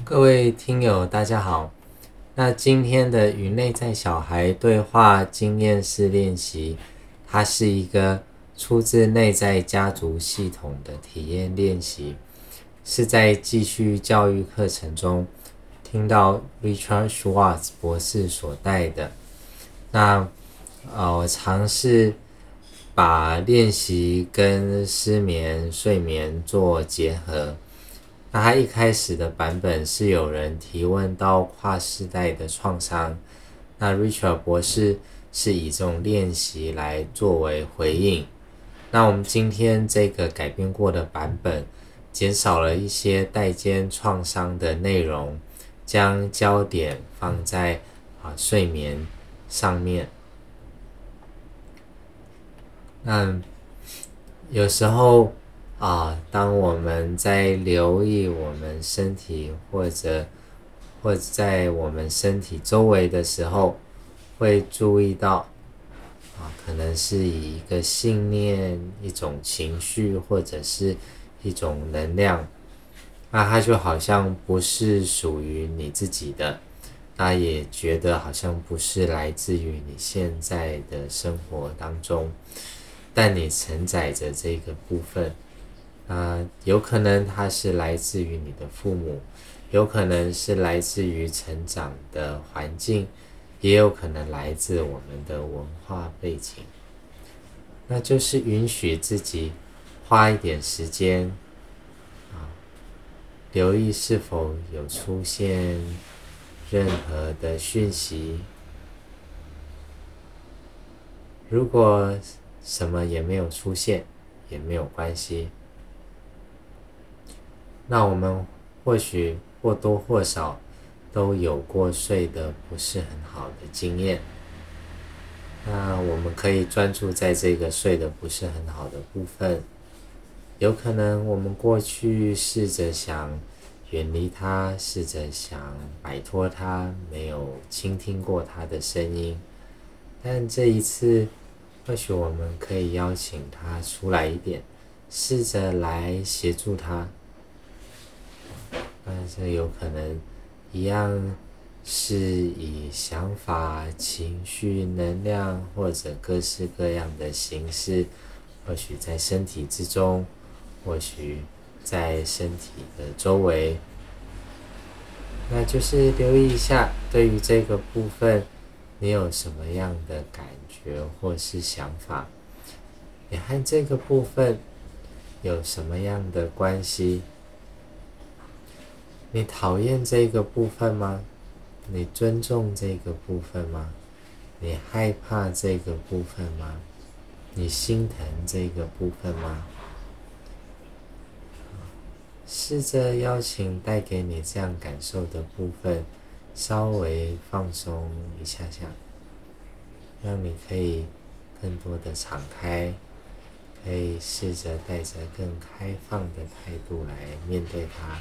各位听友，大家好。那今天的与内在小孩对话经验式练习，它是一个出自内在家族系统的体验练习，是在继续教育课程中听到 Richard Schwartz 博士所带的。那呃，我尝试把练习跟失眠、睡眠做结合。那他一开始的版本是有人提问到跨世代的创伤，那 Richard 博士是以这种练习来作为回应。那我们今天这个改编过的版本，减少了一些代间创伤的内容，将焦点放在啊睡眠上面。那有时候。啊，当我们在留意我们身体或者或者在我们身体周围的时候，会注意到啊，可能是以一个信念、一种情绪或者是一种能量，那它就好像不是属于你自己的，那也觉得好像不是来自于你现在的生活当中，但你承载着这个部分。啊，有可能它是来自于你的父母，有可能是来自于成长的环境，也有可能来自我们的文化背景。那就是允许自己花一点时间啊，留意是否有出现任何的讯息。如果什么也没有出现，也没有关系。那我们或许或多或少都有过睡得不是很好的经验。那我们可以专注在这个睡得不是很好的部分。有可能我们过去试着想远离他，试着想摆脱他，没有倾听过他的声音。但这一次，或许我们可以邀请他出来一点，试着来协助他。但是有可能一样是以想法、情绪、能量或者各式各样的形式，或许在身体之中，或许在身体的周围，那就是留意一下，对于这个部分，你有什么样的感觉或是想法？你和这个部分有什么样的关系？你讨厌这个部分吗？你尊重这个部分吗？你害怕这个部分吗？你心疼这个部分吗？试着邀请带给你这样感受的部分，稍微放松一下下，让你可以更多的敞开，可以试着带着更开放的态度来面对它。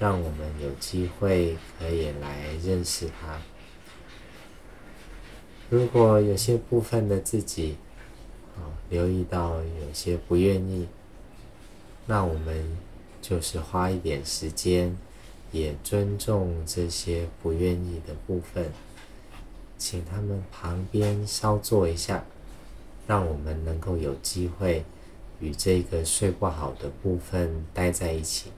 让我们有机会可以来认识他。如果有些部分的自己，啊，留意到有些不愿意，那我们就是花一点时间，也尊重这些不愿意的部分，请他们旁边稍坐一下，让我们能够有机会与这个睡不好的部分待在一起。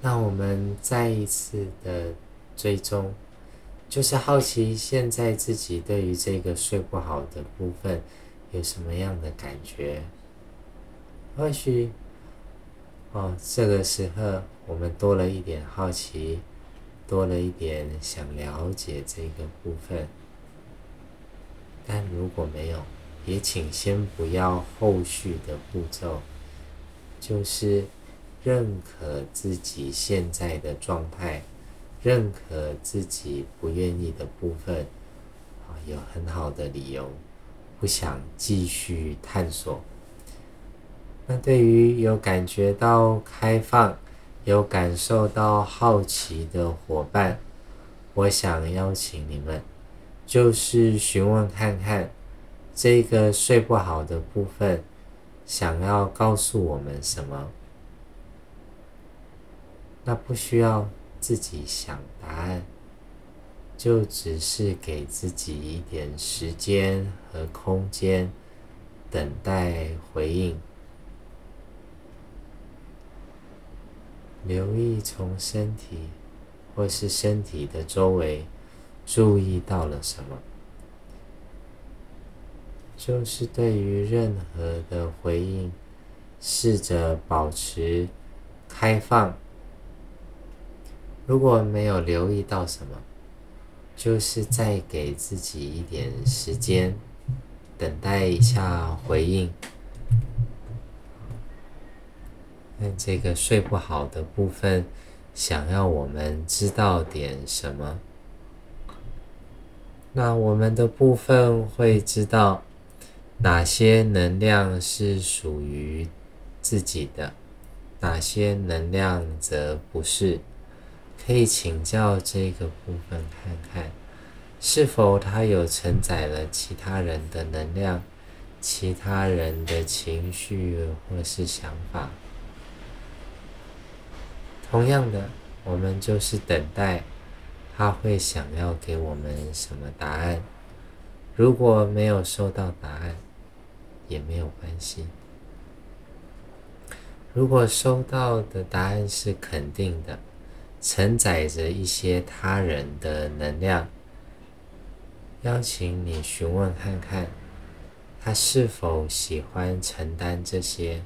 那我们再一次的追踪，就是好奇现在自己对于这个睡不好的部分有什么样的感觉？或许，哦，这个时候我们多了一点好奇，多了一点想了解这个部分。但如果没有，也请先不要后续的步骤，就是。认可自己现在的状态，认可自己不愿意的部分，啊，有很好的理由不想继续探索。那对于有感觉到开放、有感受到好奇的伙伴，我想邀请你们，就是询问看看，这个睡不好的部分，想要告诉我们什么。那不需要自己想答案，就只是给自己一点时间和空间，等待回应。留意从身体或是身体的周围注意到了什么，就是对于任何的回应，试着保持开放。如果没有留意到什么，就是再给自己一点时间，等待一下回应。那这个睡不好的部分，想要我们知道点什么？那我们的部分会知道哪些能量是属于自己的，哪些能量则不是。可以请教这个部分看看，是否它有承载了其他人的能量、其他人的情绪或是想法。同样的，我们就是等待他会想要给我们什么答案。如果没有收到答案，也没有关系。如果收到的答案是肯定的，承载着一些他人的能量，邀请你询问看看，他是否喜欢承担这些，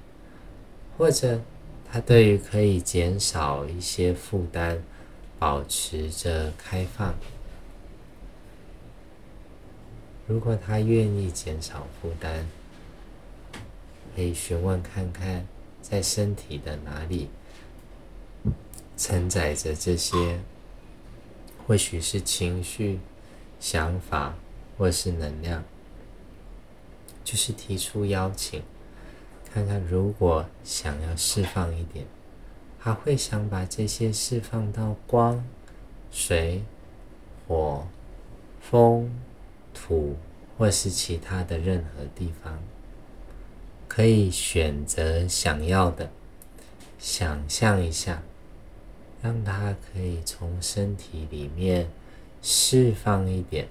或者。他对于可以减少一些负担，保持着开放。如果他愿意减少负担，可以询问看看，在身体的哪里承载着这些，或许是情绪、想法，或是能量，就是提出邀请。看看，如果想要释放一点，他会想把这些释放到光、水、火、风、土，或是其他的任何地方，可以选择想要的，想象一下，让它可以从身体里面释放一点，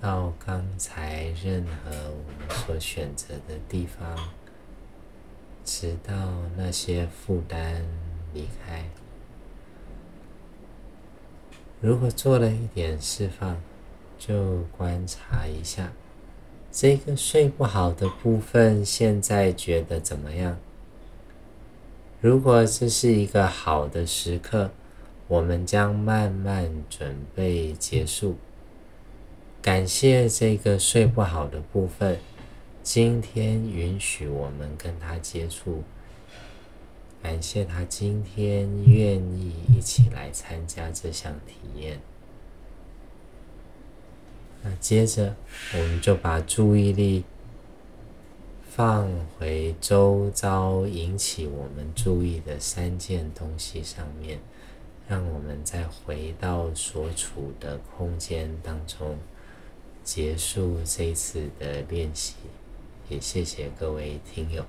到刚才任何我们所选择的地方。直到那些负担离开。如果做了一点释放，就观察一下这个睡不好的部分，现在觉得怎么样？如果这是一个好的时刻，我们将慢慢准备结束。感谢这个睡不好的部分。今天允许我们跟他接触，感谢他今天愿意一起来参加这项体验。那接着，我们就把注意力放回周遭引起我们注意的三件东西上面，让我们再回到所处的空间当中，结束这次的练习。也谢谢各位听友。